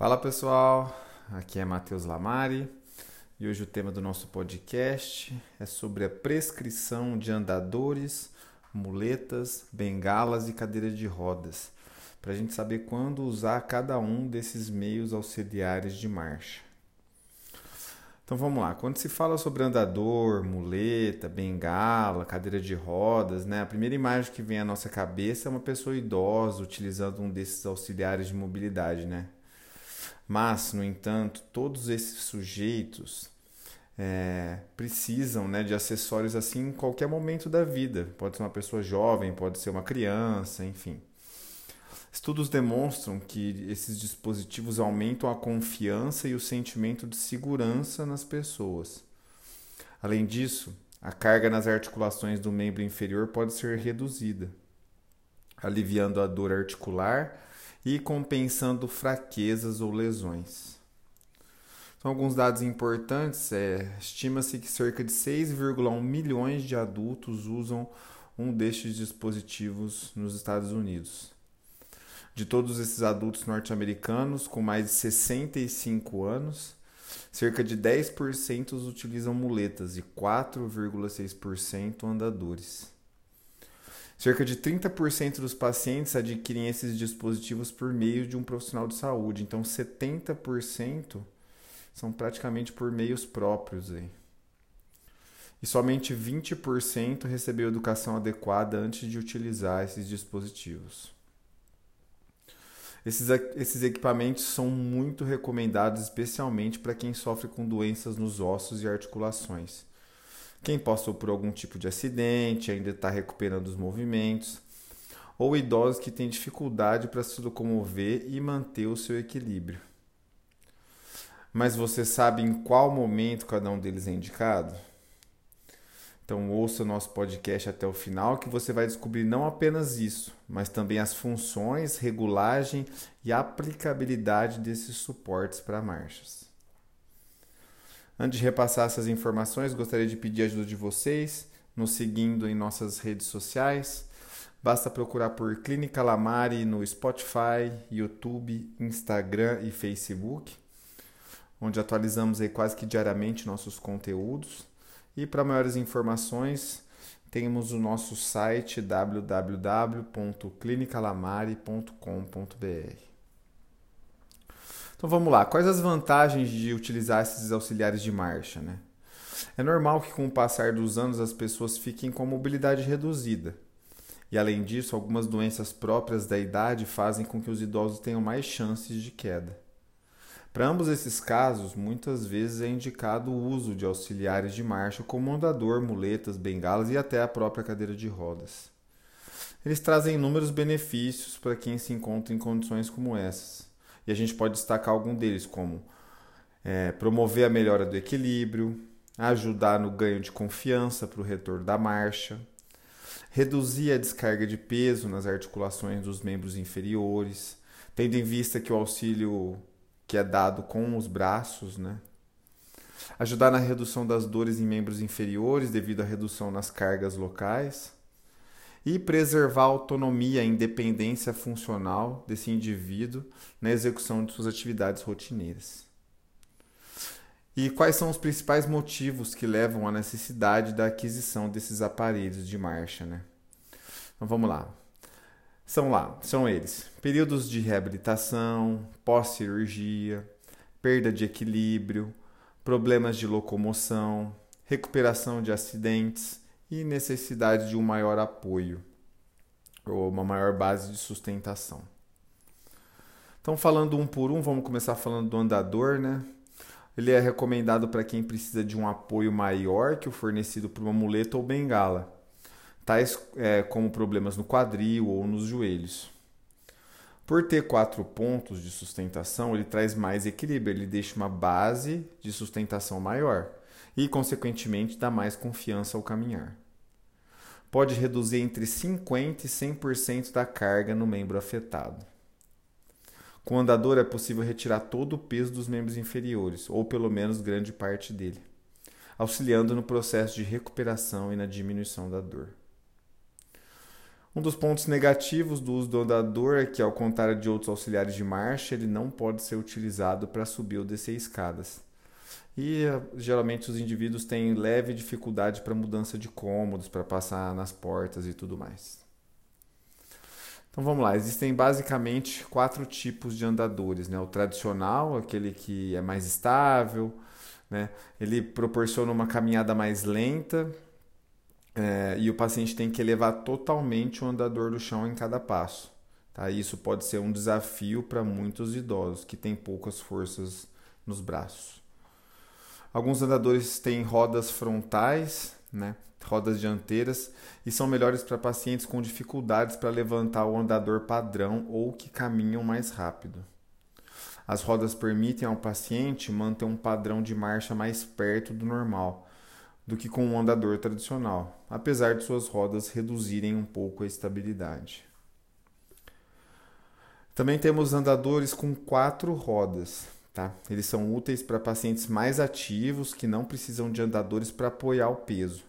Fala pessoal, aqui é Matheus Lamari e hoje o tema do nosso podcast é sobre a prescrição de andadores, muletas, bengalas e cadeira de rodas, para a gente saber quando usar cada um desses meios auxiliares de marcha. Então vamos lá, quando se fala sobre andador, muleta, bengala, cadeira de rodas, né, a primeira imagem que vem à nossa cabeça é uma pessoa idosa utilizando um desses auxiliares de mobilidade, né? Mas, no entanto, todos esses sujeitos é, precisam né, de acessórios assim em qualquer momento da vida. Pode ser uma pessoa jovem, pode ser uma criança, enfim. Estudos demonstram que esses dispositivos aumentam a confiança e o sentimento de segurança nas pessoas. Além disso, a carga nas articulações do membro inferior pode ser reduzida, aliviando a dor articular e compensando fraquezas ou lesões. Então, alguns dados importantes é, estima-se que cerca de 6,1 milhões de adultos usam um destes dispositivos nos Estados Unidos. De todos esses adultos norte-americanos com mais de 65 anos, cerca de 10% utilizam muletas e 4,6% andadores. Cerca de 30% dos pacientes adquirem esses dispositivos por meio de um profissional de saúde, então 70% são praticamente por meios próprios. Aí. E somente 20% recebeu educação adequada antes de utilizar esses dispositivos. Esses, esses equipamentos são muito recomendados, especialmente para quem sofre com doenças nos ossos e articulações quem passou por algum tipo de acidente, ainda está recuperando os movimentos, ou idosos que têm dificuldade para se locomover e manter o seu equilíbrio. Mas você sabe em qual momento cada um deles é indicado? Então ouça o nosso podcast até o final que você vai descobrir não apenas isso, mas também as funções, regulagem e aplicabilidade desses suportes para marchas. Antes de repassar essas informações, gostaria de pedir a ajuda de vocês, nos seguindo em nossas redes sociais. Basta procurar por Clínica Lamari no Spotify, YouTube, Instagram e Facebook, onde atualizamos aí quase que diariamente nossos conteúdos. E para maiores informações, temos o nosso site www.clinicalamari.com.br. Então vamos lá, quais as vantagens de utilizar esses auxiliares de marcha, né? É normal que com o passar dos anos as pessoas fiquem com mobilidade reduzida. E além disso, algumas doenças próprias da idade fazem com que os idosos tenham mais chances de queda. Para ambos esses casos, muitas vezes é indicado o uso de auxiliares de marcha como andador, muletas, bengalas e até a própria cadeira de rodas. Eles trazem inúmeros benefícios para quem se encontra em condições como essas e a gente pode destacar algum deles, como é, promover a melhora do equilíbrio, ajudar no ganho de confiança para o retorno da marcha, reduzir a descarga de peso nas articulações dos membros inferiores, tendo em vista que o auxílio que é dado com os braços, né? Ajudar na redução das dores em membros inferiores devido à redução nas cargas locais e preservar a autonomia e independência funcional desse indivíduo na execução de suas atividades rotineiras. E quais são os principais motivos que levam à necessidade da aquisição desses aparelhos de marcha, né? Então vamos lá. São lá, são eles: períodos de reabilitação, pós-cirurgia, perda de equilíbrio, problemas de locomoção, recuperação de acidentes, e necessidade de um maior apoio ou uma maior base de sustentação. Então, falando um por um, vamos começar falando do andador, né? Ele é recomendado para quem precisa de um apoio maior que o fornecido por uma muleta ou bengala, tais é, como problemas no quadril ou nos joelhos. Por ter quatro pontos de sustentação, ele traz mais equilíbrio, ele deixa uma base de sustentação maior e, consequentemente, dá mais confiança ao caminhar. Pode reduzir entre 50% e 100% da carga no membro afetado. Com o andador é possível retirar todo o peso dos membros inferiores, ou pelo menos grande parte dele, auxiliando no processo de recuperação e na diminuição da dor. Um dos pontos negativos do uso do andador é que, ao contrário de outros auxiliares de marcha, ele não pode ser utilizado para subir ou descer escadas. E geralmente os indivíduos têm leve dificuldade para mudança de cômodos, para passar nas portas e tudo mais. Então vamos lá, existem basicamente quatro tipos de andadores, né? O tradicional, aquele que é mais estável, né? Ele proporciona uma caminhada mais lenta é, e o paciente tem que elevar totalmente o andador do chão em cada passo. Tá? Isso pode ser um desafio para muitos idosos que têm poucas forças nos braços. Alguns andadores têm rodas frontais, né? rodas dianteiras e são melhores para pacientes com dificuldades para levantar o andador padrão ou que caminham mais rápido. As rodas permitem ao paciente manter um padrão de marcha mais perto do normal do que com um andador tradicional, apesar de suas rodas reduzirem um pouco a estabilidade. Também temos andadores com quatro rodas. Tá? Eles são úteis para pacientes mais ativos que não precisam de andadores para apoiar o peso.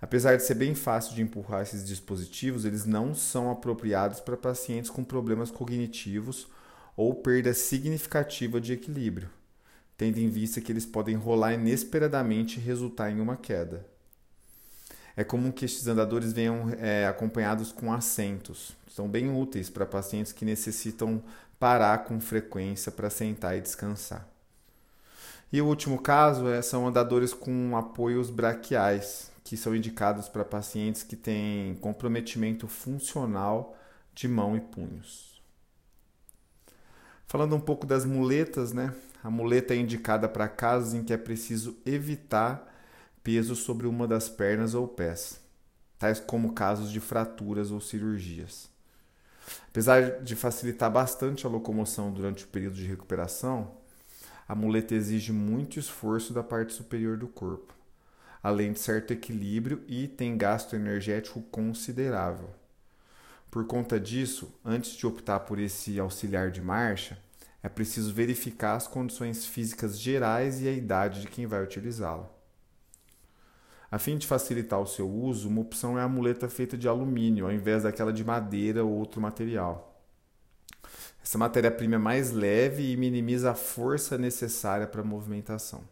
Apesar de ser bem fácil de empurrar esses dispositivos, eles não são apropriados para pacientes com problemas cognitivos ou perda significativa de equilíbrio, tendo em vista que eles podem rolar inesperadamente e resultar em uma queda. É comum que estes andadores venham é, acompanhados com assentos. São bem úteis para pacientes que necessitam parar com frequência para sentar e descansar. E o último caso é, são andadores com apoios braquiais, que são indicados para pacientes que têm comprometimento funcional de mão e punhos. Falando um pouco das muletas, né? A muleta é indicada para casos em que é preciso evitar peso sobre uma das pernas ou pés, tais como casos de fraturas ou cirurgias. Apesar de facilitar bastante a locomoção durante o período de recuperação, a muleta exige muito esforço da parte superior do corpo além de certo equilíbrio e tem gasto energético considerável. Por conta disso, antes de optar por esse auxiliar de marcha, é preciso verificar as condições físicas gerais e a idade de quem vai utilizá-lo. A fim de facilitar o seu uso, uma opção é a muleta feita de alumínio, ao invés daquela de madeira ou outro material. Essa matéria-prima é mais leve e minimiza a força necessária para a movimentação.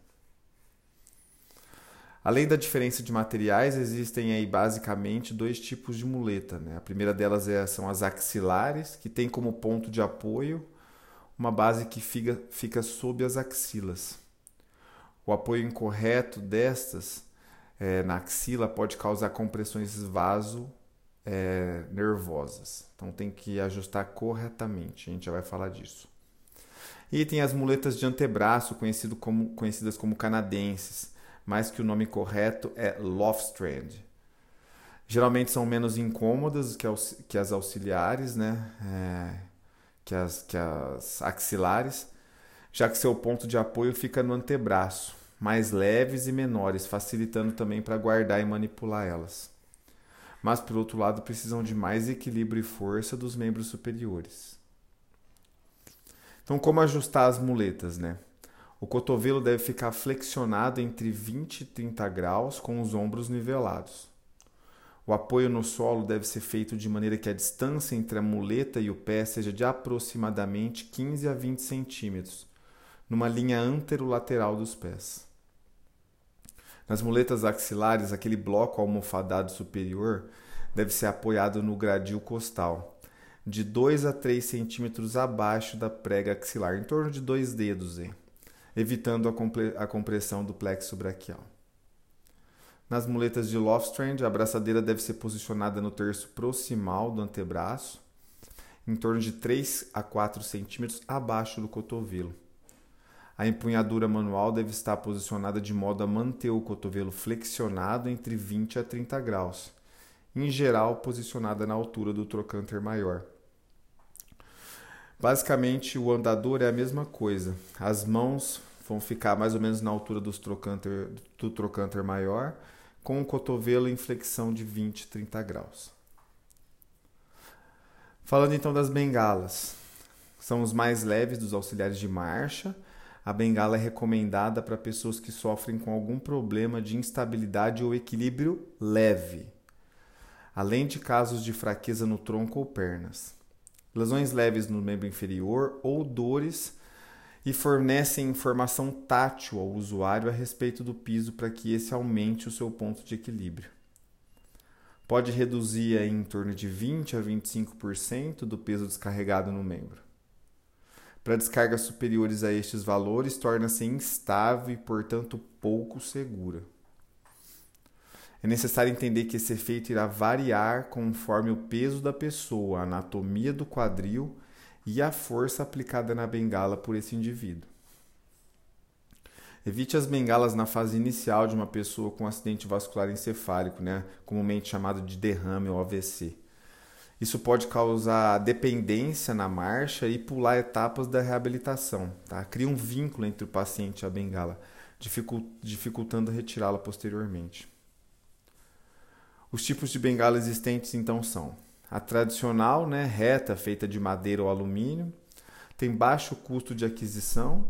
Além da diferença de materiais, existem aí basicamente dois tipos de muleta. Né? A primeira delas é, são as axilares, que tem como ponto de apoio uma base que fica, fica sob as axilas. O apoio incorreto destas é, na axila pode causar compressões vaso é, nervosas. Então tem que ajustar corretamente. A gente já vai falar disso. E tem as muletas de antebraço, conhecido como, conhecidas como canadenses mas que o nome correto é Lofstrand. Geralmente são menos incômodas que, que as auxiliares, né? É, que, as, que as axilares, já que seu ponto de apoio fica no antebraço, mais leves e menores, facilitando também para guardar e manipular elas. Mas, por outro lado, precisam de mais equilíbrio e força dos membros superiores. Então, como ajustar as muletas, né? O cotovelo deve ficar flexionado entre 20 e 30 graus com os ombros nivelados. O apoio no solo deve ser feito de maneira que a distância entre a muleta e o pé seja de aproximadamente 15 a 20 centímetros, numa linha anterolateral dos pés. Nas muletas axilares, aquele bloco almofadado superior deve ser apoiado no gradil costal, de 2 a 3 centímetros abaixo da prega axilar, em torno de dois dedos. Evitando a compressão do plexo braquial. Nas muletas de Lofstrand, a abraçadeira deve ser posicionada no terço proximal do antebraço, em torno de 3 a 4 centímetros abaixo do cotovelo. A empunhadura manual deve estar posicionada de modo a manter o cotovelo flexionado entre 20 a 30 graus, em geral posicionada na altura do trocânter maior. Basicamente, o andador é a mesma coisa. As mãos vão ficar mais ou menos na altura dos trocânter, do trocânter maior, com o cotovelo em flexão de 20, 30 graus. Falando então das bengalas, são os mais leves dos auxiliares de marcha. A bengala é recomendada para pessoas que sofrem com algum problema de instabilidade ou equilíbrio leve. além de casos de fraqueza no tronco ou pernas. Lesões leves no membro inferior ou dores e fornecem informação tátil ao usuário a respeito do piso para que esse aumente o seu ponto de equilíbrio. Pode reduzir em torno de 20 a 25% do peso descarregado no membro. Para descargas superiores a estes valores, torna-se instável e, portanto, pouco segura. É necessário entender que esse efeito irá variar conforme o peso da pessoa, a anatomia do quadril e a força aplicada na bengala por esse indivíduo. Evite as bengalas na fase inicial de uma pessoa com acidente vascular encefálico, né, comumente chamado de derrame ou AVC. Isso pode causar dependência na marcha e pular etapas da reabilitação. Tá? Cria um vínculo entre o paciente e a bengala, dificultando retirá-la posteriormente. Os tipos de bengala existentes então são a tradicional, né, reta, feita de madeira ou alumínio, tem baixo custo de aquisição,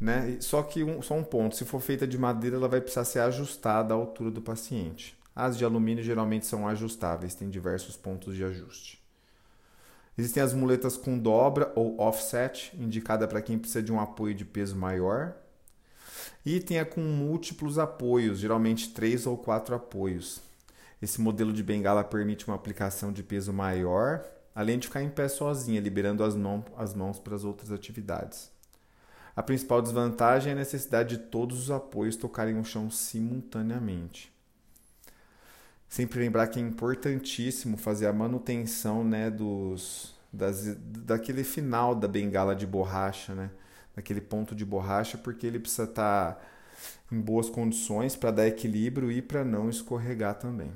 né? Só que um, só um ponto, se for feita de madeira, ela vai precisar ser ajustada à altura do paciente. As de alumínio geralmente são ajustáveis, tem diversos pontos de ajuste. Existem as muletas com dobra ou offset, indicada para quem precisa de um apoio de peso maior. E tem a com múltiplos apoios, geralmente três ou quatro apoios. Esse modelo de bengala permite uma aplicação de peso maior, além de ficar em pé sozinha, liberando as, mão, as mãos para as outras atividades. A principal desvantagem é a necessidade de todos os apoios tocarem o chão simultaneamente. Sempre lembrar que é importantíssimo fazer a manutenção né, dos, das, daquele final da bengala de borracha, né, daquele ponto de borracha, porque ele precisa estar tá em boas condições para dar equilíbrio e para não escorregar também.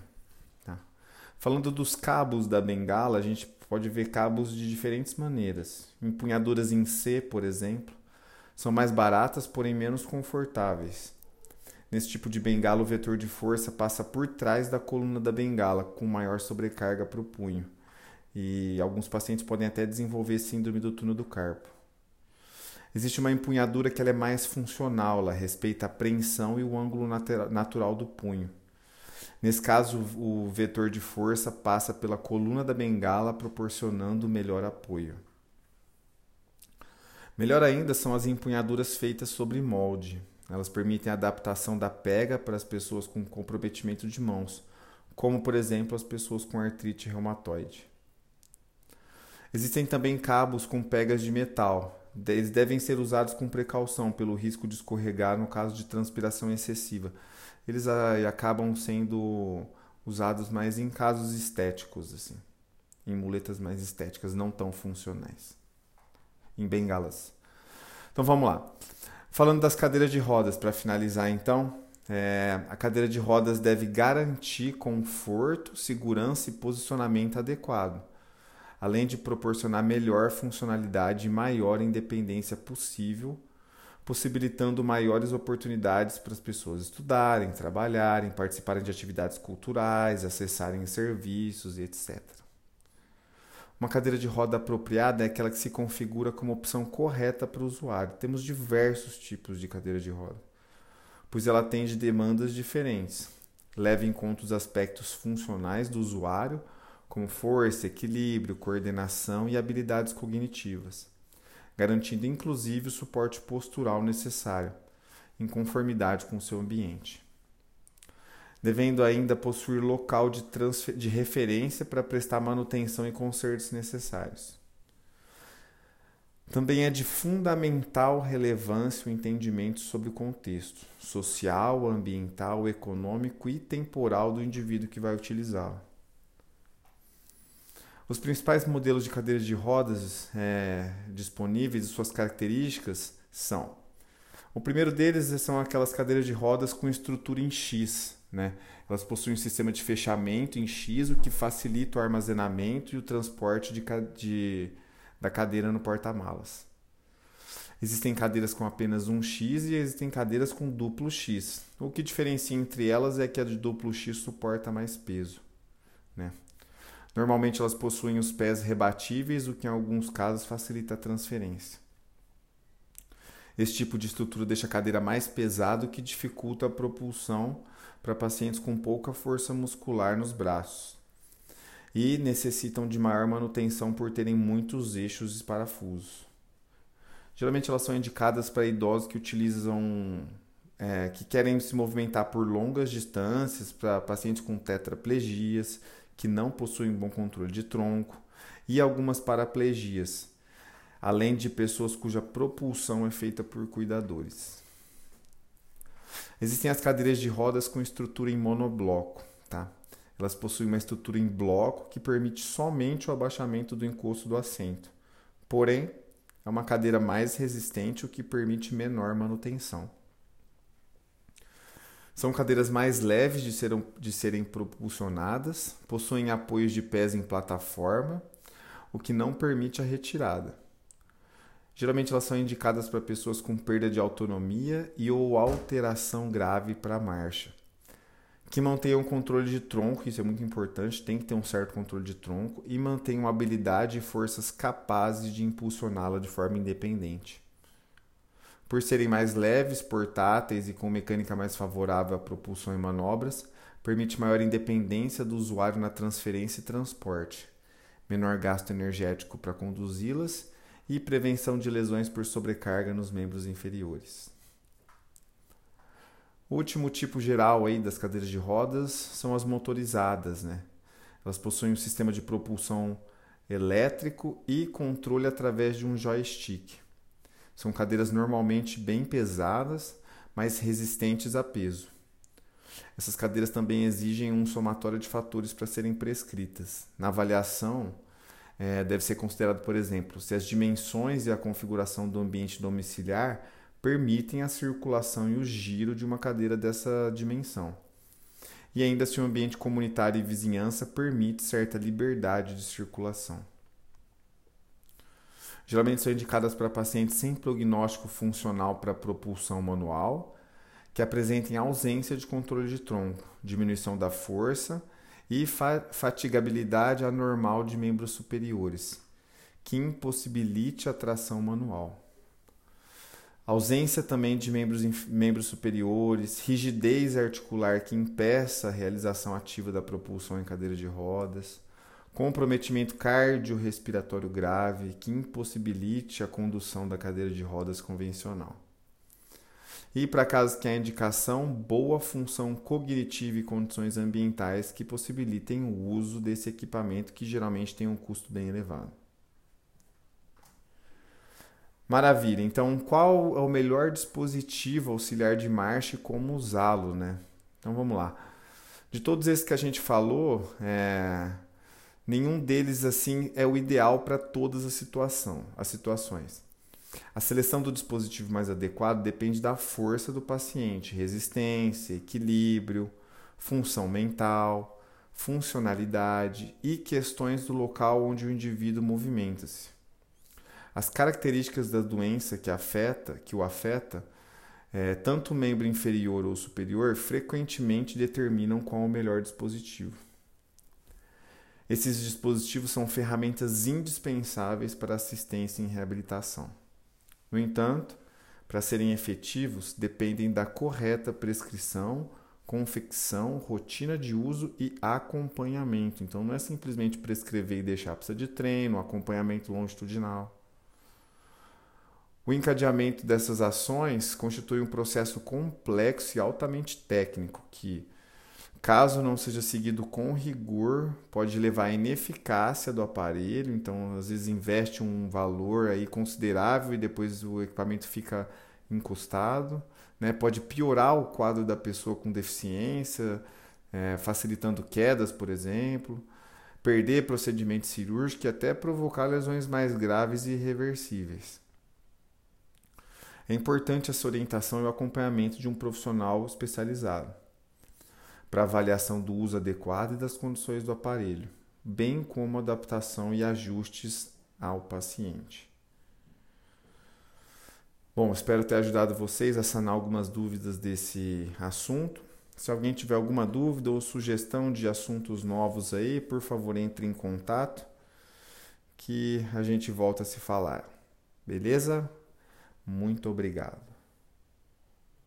Falando dos cabos da bengala, a gente pode ver cabos de diferentes maneiras. Empunhaduras em C, por exemplo, são mais baratas, porém menos confortáveis. Nesse tipo de bengala, o vetor de força passa por trás da coluna da bengala, com maior sobrecarga para o punho. E alguns pacientes podem até desenvolver síndrome do túnel do carpo. Existe uma empunhadura que é mais funcional, ela respeita a preensão e o ângulo natural do punho. Nesse caso, o vetor de força passa pela coluna da bengala, proporcionando melhor apoio. Melhor ainda são as empunhaduras feitas sobre molde. Elas permitem a adaptação da pega para as pessoas com comprometimento de mãos, como por exemplo as pessoas com artrite reumatoide. Existem também cabos com pegas de metal. Eles devem ser usados com precaução pelo risco de escorregar no caso de transpiração excessiva, eles acabam sendo usados mais em casos estéticos, assim, em muletas mais estéticas, não tão funcionais, em bengalas. Então vamos lá. Falando das cadeiras de rodas, para finalizar então, é, a cadeira de rodas deve garantir conforto, segurança e posicionamento adequado, além de proporcionar melhor funcionalidade e maior independência possível possibilitando maiores oportunidades para as pessoas estudarem, trabalharem, participarem de atividades culturais, acessarem serviços e etc. Uma cadeira de roda apropriada é aquela que se configura como opção correta para o usuário. Temos diversos tipos de cadeira de roda, pois ela atende demandas diferentes. Leva em conta os aspectos funcionais do usuário, como força, equilíbrio, coordenação e habilidades cognitivas garantindo inclusive o suporte postural necessário, em conformidade com o seu ambiente. Devendo ainda possuir local de, de referência para prestar manutenção e consertos necessários. Também é de fundamental relevância o entendimento sobre o contexto social, ambiental, econômico e temporal do indivíduo que vai utilizá-la. Os principais modelos de cadeiras de rodas é, disponíveis e suas características são: o primeiro deles são aquelas cadeiras de rodas com estrutura em X. Né? Elas possuem um sistema de fechamento em X, o que facilita o armazenamento e o transporte de, de da cadeira no porta-malas. Existem cadeiras com apenas um X e existem cadeiras com duplo X. O que diferencia entre elas é que a de duplo X suporta mais peso. Né? Normalmente elas possuem os pés rebatíveis, o que em alguns casos facilita a transferência. Esse tipo de estrutura deixa a cadeira mais pesada, o que dificulta a propulsão para pacientes com pouca força muscular nos braços. e necessitam de maior manutenção por terem muitos eixos e parafusos. Geralmente elas são indicadas para idosos que utilizam, é, que querem se movimentar por longas distâncias, para pacientes com tetraplegias, que não possuem bom controle de tronco, e algumas paraplegias, além de pessoas cuja propulsão é feita por cuidadores. Existem as cadeiras de rodas com estrutura em monobloco, tá? Elas possuem uma estrutura em bloco que permite somente o abaixamento do encosto do assento. Porém, é uma cadeira mais resistente, o que permite menor manutenção. São cadeiras mais leves de, ser, de serem propulsionadas, possuem apoios de pés em plataforma, o que não permite a retirada. Geralmente elas são indicadas para pessoas com perda de autonomia e ou alteração grave para a marcha que mantenham controle de tronco, isso é muito importante, tem que ter um certo controle de tronco, e mantenham habilidade e forças capazes de impulsioná-la de forma independente. Por serem mais leves, portáteis e com mecânica mais favorável à propulsão e manobras, permite maior independência do usuário na transferência e transporte, menor gasto energético para conduzi-las e prevenção de lesões por sobrecarga nos membros inferiores. O último tipo geral aí das cadeiras de rodas são as motorizadas, né? Elas possuem um sistema de propulsão elétrico e controle através de um joystick. São cadeiras normalmente bem pesadas, mas resistentes a peso. Essas cadeiras também exigem um somatório de fatores para serem prescritas. Na avaliação, é, deve ser considerado, por exemplo, se as dimensões e a configuração do ambiente domiciliar permitem a circulação e o giro de uma cadeira dessa dimensão. E ainda se o ambiente comunitário e vizinhança permite certa liberdade de circulação. Geralmente são indicadas para pacientes sem prognóstico funcional para propulsão manual, que apresentem ausência de controle de tronco, diminuição da força e fatigabilidade anormal de membros superiores, que impossibilite a tração manual ausência também de membros, membros superiores, rigidez articular que impeça a realização ativa da propulsão em cadeira de rodas, comprometimento cardiorrespiratório grave que impossibilite a condução da cadeira de rodas convencional. E para casos que há indicação, boa função cognitiva e condições ambientais que possibilitem o uso desse equipamento que geralmente tem um custo bem elevado. Maravilha. Então, qual é o melhor dispositivo auxiliar de marcha e como usá-lo, né? Então, vamos lá. De todos esses que a gente falou, é... nenhum deles assim é o ideal para todas as situação, as situações. A seleção do dispositivo mais adequado depende da força do paciente, resistência, equilíbrio, função mental, funcionalidade e questões do local onde o indivíduo movimenta-se. As características da doença que afeta, que o afeta, é, tanto o membro inferior ou superior, frequentemente determinam qual é o melhor dispositivo. Esses dispositivos são ferramentas indispensáveis para assistência em reabilitação. No entanto, para serem efetivos, dependem da correta prescrição, confecção, rotina de uso e acompanhamento. Então, não é simplesmente prescrever e deixar, precisa de treino, acompanhamento longitudinal. O encadeamento dessas ações constitui um processo complexo e altamente técnico que, caso não seja seguido com rigor, pode levar à ineficácia do aparelho. Então, às vezes investe um valor aí considerável e depois o equipamento fica encostado. Né? Pode piorar o quadro da pessoa com deficiência, é, facilitando quedas, por exemplo, perder procedimento cirúrgico e até provocar lesões mais graves e irreversíveis. É importante essa orientação e o acompanhamento de um profissional especializado para avaliação do uso adequado e das condições do aparelho, bem como adaptação e ajustes ao paciente. Bom, espero ter ajudado vocês a sanar algumas dúvidas desse assunto. Se alguém tiver alguma dúvida ou sugestão de assuntos novos aí, por favor, entre em contato que a gente volta a se falar. Beleza? Muito obrigado.